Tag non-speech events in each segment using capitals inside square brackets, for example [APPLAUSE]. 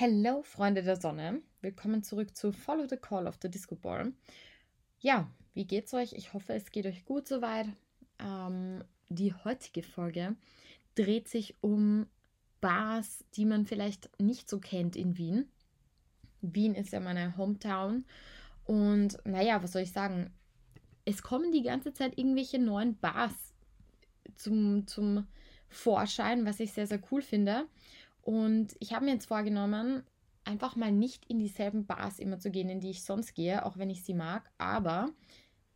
Hello, Freunde der Sonne. Willkommen zurück zu Follow the Call of the Disco Ball. Ja, wie geht's euch? Ich hoffe, es geht euch gut soweit. Ähm, die heutige Folge dreht sich um Bars, die man vielleicht nicht so kennt in Wien. Wien ist ja meine Hometown. Und naja, was soll ich sagen? Es kommen die ganze Zeit irgendwelche neuen Bars zum, zum Vorschein, was ich sehr, sehr cool finde. Und ich habe mir jetzt vorgenommen, einfach mal nicht in dieselben Bars immer zu gehen, in die ich sonst gehe, auch wenn ich sie mag. Aber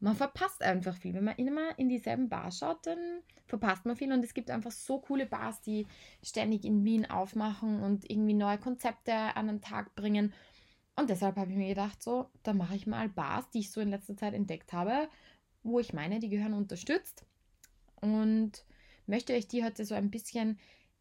man verpasst einfach viel. Wenn man immer in dieselben Bars schaut, dann verpasst man viel. Und es gibt einfach so coole Bars, die ständig in Wien aufmachen und irgendwie neue Konzepte an den Tag bringen. Und deshalb habe ich mir gedacht, so, da mache ich mal Bars, die ich so in letzter Zeit entdeckt habe, wo ich meine, die gehören unterstützt. Und möchte euch die heute so ein bisschen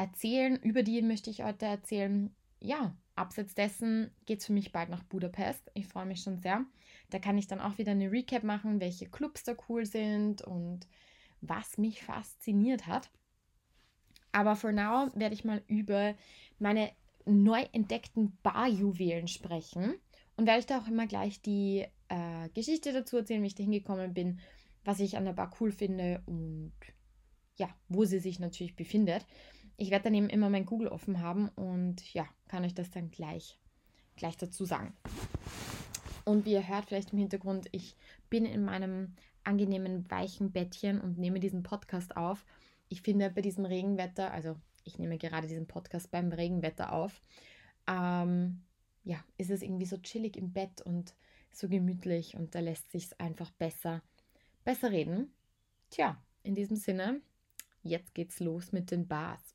erzählen. Über die möchte ich heute erzählen. Ja, abseits dessen geht es für mich bald nach Budapest. Ich freue mich schon sehr. Da kann ich dann auch wieder eine Recap machen, welche Clubs da cool sind und was mich fasziniert hat. Aber for now werde ich mal über meine neu entdeckten Barjuwelen sprechen und werde ich da auch immer gleich die äh, Geschichte dazu erzählen, wie ich da hingekommen bin, was ich an der Bar cool finde und ja, wo sie sich natürlich befindet. Ich werde dann eben immer mein Google offen haben und ja, kann euch das dann gleich, gleich dazu sagen. Und wie ihr hört vielleicht im Hintergrund, ich bin in meinem angenehmen, weichen Bettchen und nehme diesen Podcast auf. Ich finde bei diesem Regenwetter, also ich nehme gerade diesen Podcast beim Regenwetter auf, ähm, ja, ist es irgendwie so chillig im Bett und so gemütlich und da lässt sich einfach besser, besser reden. Tja, in diesem Sinne, jetzt geht's los mit den Bars.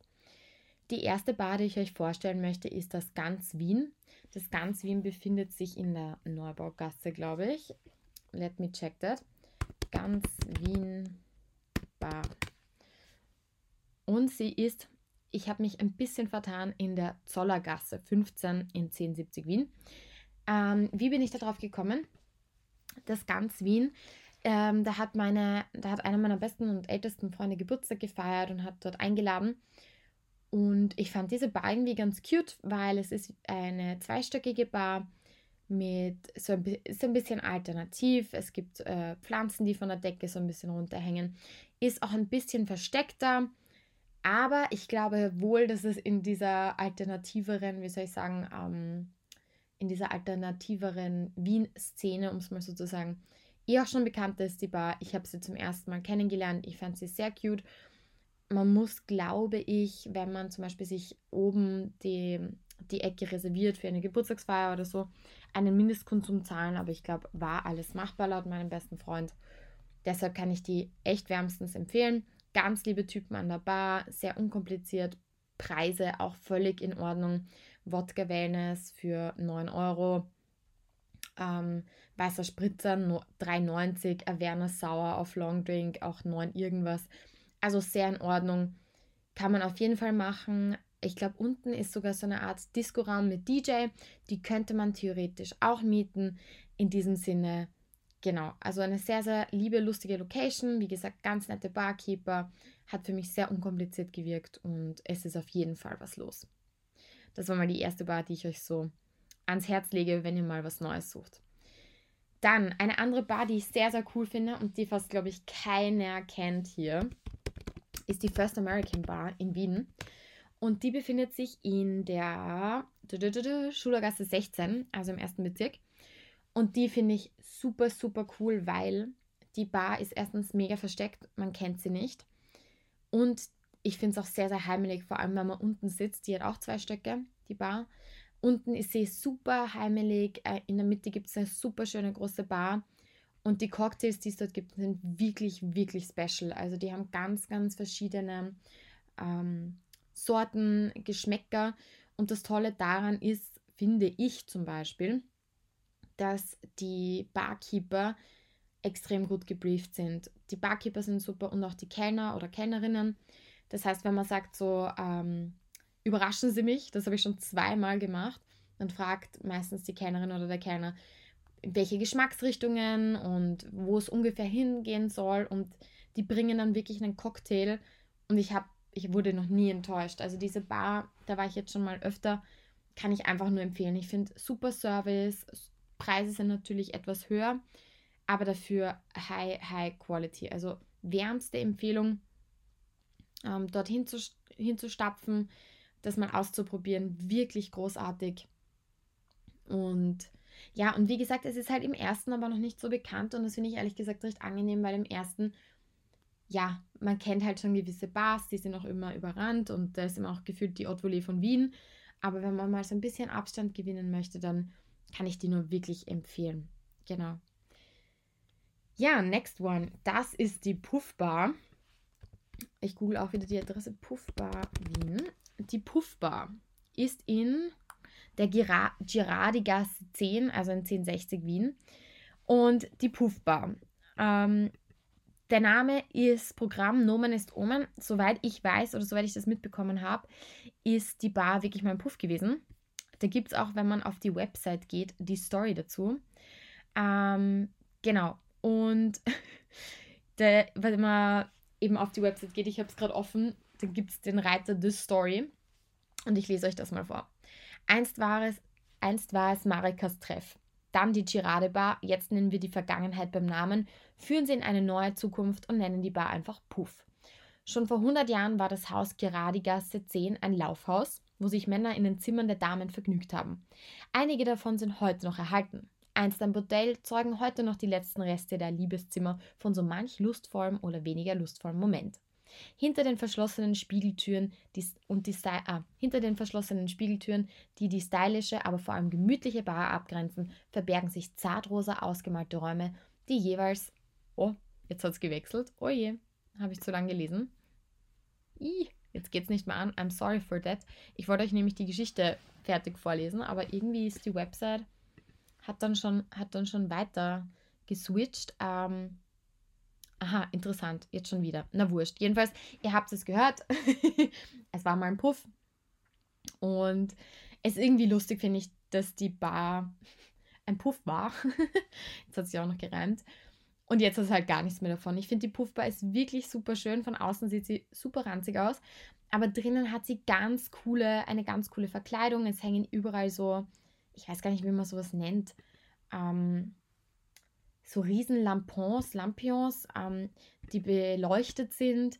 Die erste Bar, die ich euch vorstellen möchte, ist das Ganz Wien. Das Ganz Wien befindet sich in der Neubaugasse, glaube ich. Let me check that. Ganz Wien Bar. Und sie ist, ich habe mich ein bisschen vertan, in der Zollergasse 15 in 1070 Wien. Ähm, wie bin ich darauf gekommen? Das Ganz Wien ähm, da hat meine, da hat einer meiner besten und ältesten Freunde Geburtstag gefeiert und hat dort eingeladen. Und ich fand diese Bar irgendwie ganz cute, weil es ist eine zweistöckige Bar mit so ein, ist ein bisschen alternativ. Es gibt äh, Pflanzen, die von der Decke so ein bisschen runterhängen. Ist auch ein bisschen versteckter. Aber ich glaube wohl, dass es in dieser alternativeren, wie soll ich sagen, ähm, in dieser alternativeren Wien-Szene, um es mal so zu sagen, eh auch schon bekannt ist, die Bar. Ich habe sie zum ersten Mal kennengelernt. Ich fand sie sehr cute man muss, glaube ich, wenn man zum Beispiel sich oben die, die Ecke reserviert für eine Geburtstagsfeier oder so, einen Mindestkonsum zahlen. Aber ich glaube, war alles machbar laut meinem besten Freund. Deshalb kann ich die echt wärmstens empfehlen. Ganz liebe Typen an der Bar, sehr unkompliziert. Preise auch völlig in Ordnung. Wodka Wellness für 9 Euro. Ähm, weißer Spritzer 3,90. Averna Sauer auf Long Drink auch 9 irgendwas. Also sehr in Ordnung. Kann man auf jeden Fall machen. Ich glaube, unten ist sogar so eine Art Disco-Raum mit DJ. Die könnte man theoretisch auch mieten. In diesem Sinne, genau. Also eine sehr, sehr liebe, lustige Location. Wie gesagt, ganz nette Barkeeper. Hat für mich sehr unkompliziert gewirkt und es ist auf jeden Fall was los. Das war mal die erste Bar, die ich euch so ans Herz lege, wenn ihr mal was Neues sucht. Dann eine andere Bar, die ich sehr, sehr cool finde und die fast, glaube ich, keiner kennt hier ist die First American Bar in Wien. Und die befindet sich in der Schulergasse 16, also im ersten Bezirk. Und die finde ich super, super cool, weil die Bar ist erstens mega versteckt, man kennt sie nicht. Und ich finde es auch sehr, sehr heimelig, vor allem wenn man unten sitzt. Die hat auch zwei Stöcke, die Bar. Unten ist sie super heimelig. Äh, in der Mitte gibt es eine super schöne große Bar. Und die Cocktails, die es dort gibt, sind wirklich, wirklich special. Also die haben ganz, ganz verschiedene ähm, Sorten, Geschmäcker. Und das Tolle daran ist, finde ich zum Beispiel, dass die Barkeeper extrem gut gebrieft sind. Die Barkeeper sind super und auch die Kellner oder Kellnerinnen. Das heißt, wenn man sagt so, ähm, überraschen Sie mich, das habe ich schon zweimal gemacht, dann fragt meistens die Kellnerin oder der Kellner, welche Geschmacksrichtungen und wo es ungefähr hingehen soll. Und die bringen dann wirklich einen Cocktail. Und ich habe, ich wurde noch nie enttäuscht. Also diese Bar, da war ich jetzt schon mal öfter. kann ich einfach nur empfehlen. Ich finde super Service, Preise sind natürlich etwas höher, aber dafür high, high quality. Also wärmste Empfehlung, ähm, dorthin zu, hinzustapfen, das mal auszuprobieren. Wirklich großartig. Und ja, und wie gesagt, es ist halt im ersten aber noch nicht so bekannt und das finde ich ehrlich gesagt recht angenehm, weil im ersten, ja, man kennt halt schon gewisse Bars, die sind auch immer überrannt und da ist immer auch gefühlt die Haute Volée von Wien. Aber wenn man mal so ein bisschen Abstand gewinnen möchte, dann kann ich die nur wirklich empfehlen. Genau. Ja, next one. Das ist die Puffbar. Ich google auch wieder die Adresse Puffbar Wien. Die Puffbar ist in der Girardi-Gasse 10, also in 1060 Wien. Und die Puffbar. Ähm, der Name ist Programm Nomen ist Omen. Soweit ich weiß oder soweit ich das mitbekommen habe, ist die Bar wirklich mal ein Puff gewesen. Da gibt es auch, wenn man auf die Website geht, die Story dazu. Ähm, genau. Und [LAUGHS] der, wenn man eben auf die Website geht, ich habe es gerade offen, da gibt es den Reiter The Story. Und ich lese euch das mal vor. Einst war es, einst war es Marikas Treff. Dann die Girade Bar, jetzt nennen wir die Vergangenheit beim Namen, führen sie in eine neue Zukunft und nennen die Bar einfach Puff. Schon vor 100 Jahren war das Haus Geradigasse 10 ein Laufhaus, wo sich Männer in den Zimmern der Damen vergnügt haben. Einige davon sind heute noch erhalten. Einst ein Bordell zeugen heute noch die letzten Reste der Liebeszimmer von so manch lustvollem oder weniger lustvollem Moment. Hinter den verschlossenen Spiegeltüren die, und die ah, hinter den verschlossenen Spiegeltüren, die die stylische, aber vor allem gemütliche Bar abgrenzen, verbergen sich zartrosa ausgemalte Räume, die jeweils Oh, jetzt hat es gewechselt. Oh je, habe ich zu lange gelesen. Ih, jetzt geht es nicht mehr an. I'm sorry for that. Ich wollte euch nämlich die Geschichte fertig vorlesen, aber irgendwie ist die Website hat dann schon, hat dann schon weiter geswitcht. Ähm, aha, interessant. Jetzt schon wieder. Na wurscht. Jedenfalls, ihr habt es gehört. [LAUGHS] es war mal ein Puff. Und es ist irgendwie lustig, finde ich, dass die Bar ein Puff war. [LAUGHS] Jetzt hat sie auch noch gereimt. Und jetzt ist halt gar nichts mehr davon. Ich finde, die Puffbar ist wirklich super schön. Von außen sieht sie super ranzig aus. Aber drinnen hat sie ganz coole, eine ganz coole Verkleidung. Es hängen überall so, ich weiß gar nicht, wie man sowas nennt, ähm, so riesen Lampons, Lampions, ähm, die beleuchtet sind.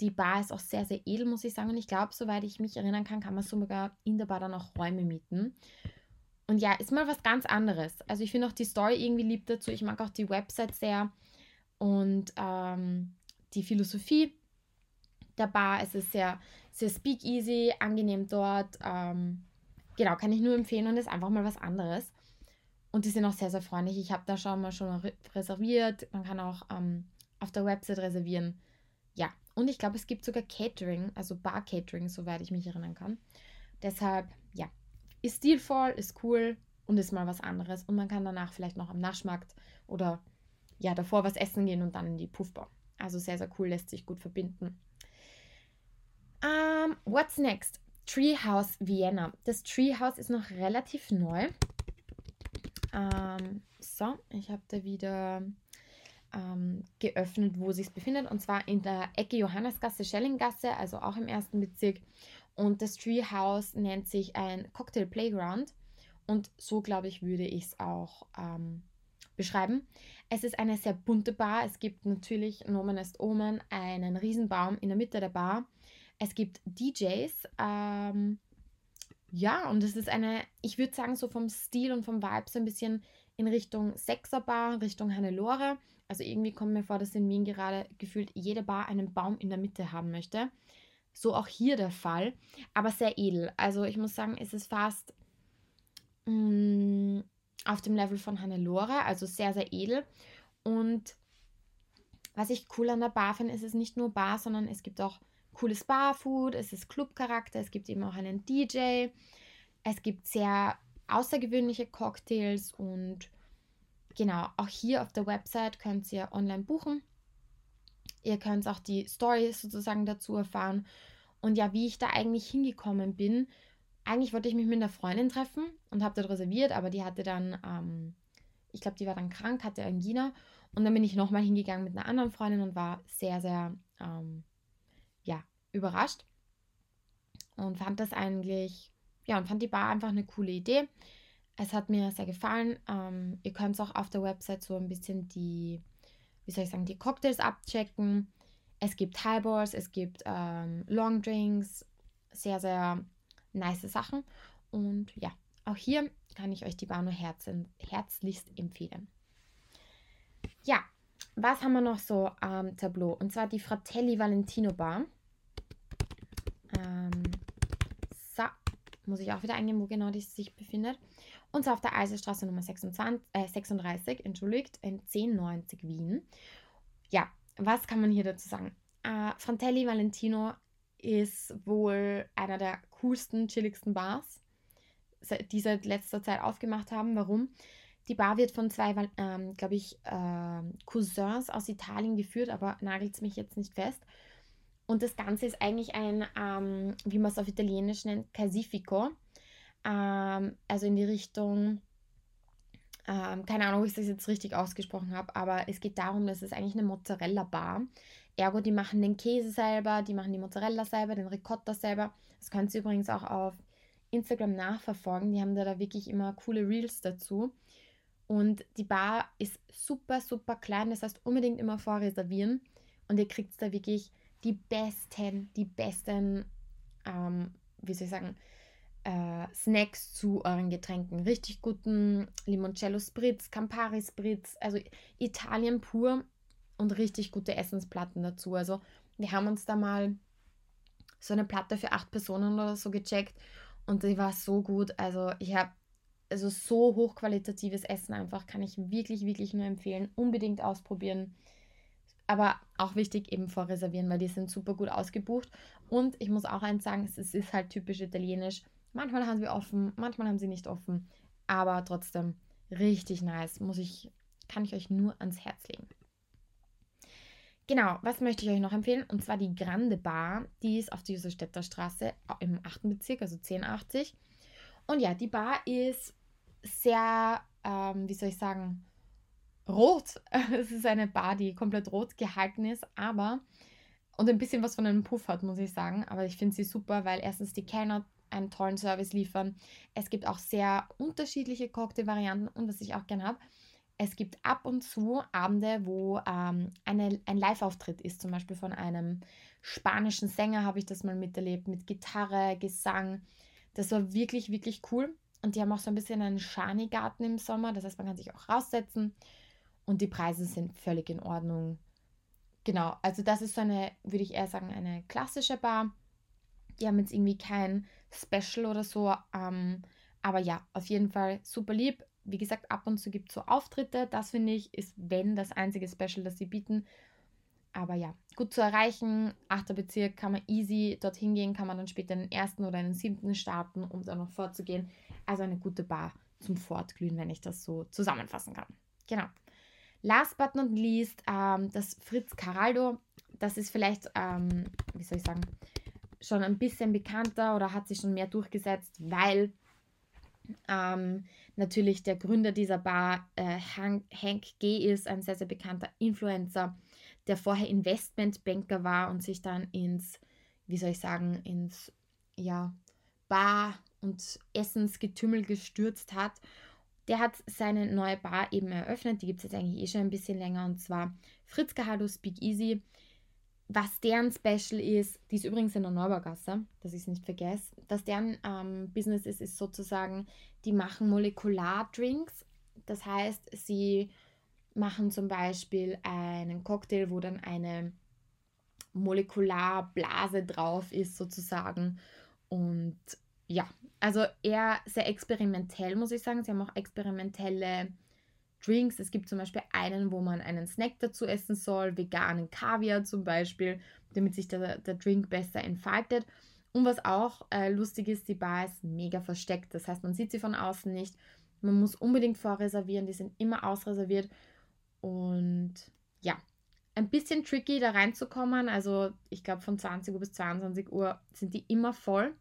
Die Bar ist auch sehr, sehr edel, muss ich sagen. Und ich glaube, soweit ich mich erinnern kann, kann man sogar in der Bar dann auch Räume mieten. Und ja, ist mal was ganz anderes. Also ich finde auch die Story irgendwie lieb dazu. Ich mag auch die Website sehr und ähm, die Philosophie der Bar. Es ist sehr, sehr speakeasy, angenehm dort. Ähm, genau, kann ich nur empfehlen und ist einfach mal was anderes. Und die sind auch sehr, sehr freundlich. Ich habe da schon mal schon reserviert. Man kann auch ähm, auf der Website reservieren. Ja, und ich glaube, es gibt sogar Catering, also Bar-Catering, soweit ich mich erinnern kann. Deshalb, ja, ist stilvoll, ist cool und ist mal was anderes. Und man kann danach vielleicht noch am Naschmarkt oder ja, davor was essen gehen und dann in die Puffbar. Also sehr, sehr cool, lässt sich gut verbinden. Um, what's next? Treehouse Vienna. Das Treehouse ist noch relativ neu. Um, so, ich habe da wieder um, geöffnet, wo sich befindet. Und zwar in der Ecke Johannesgasse, Schellinggasse, also auch im ersten Bezirk. Und das Treehouse nennt sich ein Cocktail Playground. Und so, glaube ich, würde ich es auch ähm, beschreiben. Es ist eine sehr bunte Bar. Es gibt natürlich, Nomen ist Omen, einen Riesenbaum in der Mitte der Bar. Es gibt DJs. Ähm, ja, und es ist eine, ich würde sagen, so vom Stil und vom Vibe so ein bisschen in Richtung Sechserbar, Richtung Hannelore. Also irgendwie kommt mir vor, dass in Wien gerade gefühlt jede Bar einen Baum in der Mitte haben möchte. So auch hier der Fall, aber sehr edel. Also ich muss sagen, es ist fast mh, mm, auf dem Level von Hannelore, also sehr, sehr edel. Und was ich cool an der Bar finde, ist es nicht nur Bar, sondern es gibt auch cooles Barfood, es ist Clubcharakter, es gibt eben auch einen DJ, es gibt sehr außergewöhnliche Cocktails und genau, auch hier auf der Website könnt ihr online buchen. Ihr könnt auch die Stories sozusagen dazu erfahren. Und ja, wie ich da eigentlich hingekommen bin. Eigentlich wollte ich mich mit einer Freundin treffen und habe dort reserviert, aber die hatte dann, ähm, ich glaube, die war dann krank, hatte Angina. Und dann bin ich nochmal hingegangen mit einer anderen Freundin und war sehr, sehr, ähm, ja, überrascht. Und fand das eigentlich, ja, und fand die Bar einfach eine coole Idee. Es hat mir sehr gefallen. Ähm, ihr könnt auch auf der Website so ein bisschen die, wie soll ich sagen, die Cocktails abchecken. Es gibt Highballs, es gibt ähm, Long Drinks, sehr, sehr nice Sachen. Und ja, auch hier kann ich euch die Bar nur herzen, herzlichst empfehlen. Ja, was haben wir noch so am Tableau? Und zwar die Fratelli Valentino Bar. Ähm, so, muss ich auch wieder eingeben, wo genau die sich befindet. Und zwar auf der Eiselstraße Nummer 26, äh, 36, entschuldigt, in 1090 Wien. Ja, was kann man hier dazu sagen? Äh, Fratelli Valentino ist wohl einer der coolsten, chilligsten Bars, die seit letzter Zeit aufgemacht haben. Warum? Die Bar wird von zwei, ähm, glaube ich, äh, Cousins aus Italien geführt, aber nagelt es mich jetzt nicht fest. Und das Ganze ist eigentlich ein, ähm, wie man es auf Italienisch nennt, Casifico. Ähm, also in die Richtung, ähm, keine Ahnung, ob ich das jetzt richtig ausgesprochen habe, aber es geht darum, dass es eigentlich eine Mozzarella-Bar. Ergo, die machen den Käse selber, die machen die Mozzarella selber, den Ricotta selber. Das könnt ihr übrigens auch auf Instagram nachverfolgen. Die haben da, da wirklich immer coole Reels dazu. Und die Bar ist super, super klein. Das heißt, unbedingt immer vorreservieren. Und ihr kriegt da wirklich die besten, die besten, ähm, wie soll ich sagen, äh, Snacks zu euren Getränken. Richtig guten Limoncello Spritz, Campari Spritz, also Italien pur und richtig gute Essensplatten dazu. Also wir haben uns da mal so eine Platte für acht Personen oder so gecheckt und die war so gut. Also ich habe also so hochqualitatives Essen einfach, kann ich wirklich, wirklich nur empfehlen. Unbedingt ausprobieren. Aber auch wichtig, eben vorreservieren, weil die sind super gut ausgebucht. Und ich muss auch eins sagen, es ist halt typisch italienisch. Manchmal haben sie offen, manchmal haben sie nicht offen. Aber trotzdem richtig nice. Muss ich, kann ich euch nur ans Herz legen. Genau, was möchte ich euch noch empfehlen? Und zwar die Grande Bar. Die ist auf der Josefstädter Straße im 8. Bezirk, also 1080. Und ja, die Bar ist sehr, ähm, wie soll ich sagen, rot. [LAUGHS] es ist eine Bar, die komplett rot gehalten ist, aber und ein bisschen was von einem Puff hat, muss ich sagen. Aber ich finde sie super, weil erstens die Kellner einen tollen Service liefern. Es gibt auch sehr unterschiedliche Cocktailvarianten und was ich auch gerne habe, es gibt ab und zu Abende, wo ähm, eine, ein Live-Auftritt ist, zum Beispiel von einem spanischen Sänger habe ich das mal miterlebt, mit Gitarre, Gesang. Das war wirklich, wirklich cool. Und die haben auch so ein bisschen einen Schani-Garten im Sommer, das heißt, man kann sich auch raussetzen und die Preise sind völlig in Ordnung. Genau, also das ist so eine, würde ich eher sagen, eine klassische Bar. Die haben jetzt irgendwie kein Special oder so, ähm, aber ja, auf jeden Fall super lieb wie gesagt, ab und zu gibt es so Auftritte. Das finde ich, ist, wenn das einzige Special, das sie bieten. Aber ja, gut zu erreichen. Achter Bezirk kann man easy dorthin gehen, kann man dann später in den ersten oder in den siebten starten, um dann noch vorzugehen. Also eine gute Bar zum Fortglühen, wenn ich das so zusammenfassen kann. Genau. Last but not least, ähm, das Fritz Caraldo. Das ist vielleicht, ähm, wie soll ich sagen, schon ein bisschen bekannter oder hat sich schon mehr durchgesetzt, weil ähm, natürlich der Gründer dieser Bar, äh, Hank, Hank G., ist ein sehr, sehr bekannter Influencer, der vorher Investmentbanker war und sich dann ins, wie soll ich sagen, ins ja, Bar- und Essensgetümmel gestürzt hat. Der hat seine neue Bar eben eröffnet, die gibt es jetzt eigentlich eh schon ein bisschen länger, und zwar Fritz Gahado Speak Easy was deren Special ist, die ist übrigens in der Neubaugasse, dass ich es nicht vergesse, dass deren ähm, Business ist, ist sozusagen, die machen Molekulardrinks. Das heißt, sie machen zum Beispiel einen Cocktail, wo dann eine Molekularblase drauf ist, sozusagen. Und ja, also eher sehr experimentell, muss ich sagen. Sie haben auch experimentelle Drinks. Es gibt zum Beispiel einen, wo man einen Snack dazu essen soll, veganen Kaviar zum Beispiel, damit sich der, der Drink besser entfaltet. Und was auch äh, lustig ist, die Bar ist mega versteckt. Das heißt, man sieht sie von außen nicht. Man muss unbedingt vorreservieren. Die sind immer ausreserviert. Und ja, ein bisschen tricky da reinzukommen. Also ich glaube von 20 Uhr bis 22 Uhr sind die immer voll.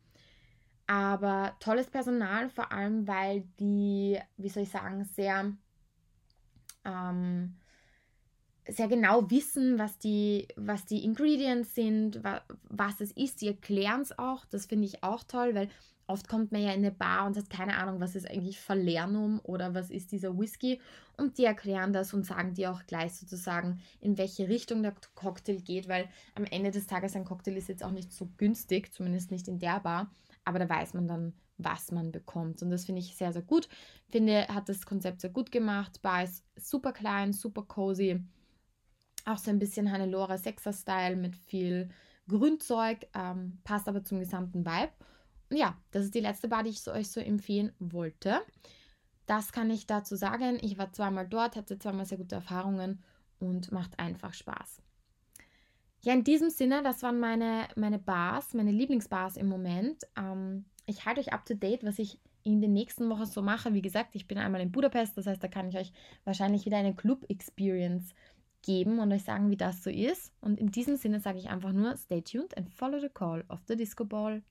Aber tolles Personal, vor allem weil die, wie soll ich sagen, sehr ähm, sehr genau wissen, was die, was die Ingredients sind, wa was es ist. Die erklären es auch. Das finde ich auch toll, weil oft kommt man ja in eine Bar und hat keine Ahnung, was ist eigentlich Falernum oder was ist dieser Whisky. Und die erklären das und sagen dir auch gleich sozusagen, in welche Richtung der Cocktail geht, weil am Ende des Tages ein Cocktail ist jetzt auch nicht so günstig, zumindest nicht in der Bar. Aber da weiß man dann, was man bekommt. Und das finde ich sehr, sehr gut. Finde, hat das Konzept sehr gut gemacht. Bar ist super klein, super cozy auch so ein bisschen Hannelore Sexer-Style mit viel Grünzeug, ähm, passt aber zum gesamten Vibe. Und ja, das ist die letzte Bar, die ich so, euch so empfehlen wollte. Das kann ich dazu sagen. Ich war zweimal dort, hatte zweimal sehr gute Erfahrungen und macht einfach Spaß. Ja, in diesem Sinne, das waren meine, meine Bars, meine Lieblingsbars im Moment. Ähm, ich halte euch up to date, was ich in den nächsten Wochen so mache. Wie gesagt, ich bin einmal in Budapest, das heißt, da kann ich euch wahrscheinlich wieder eine Club-Experience geben und euch sagen, wie das so ist. Und in diesem Sinne sage ich einfach nur, stay tuned and follow the call of the Disco Ball.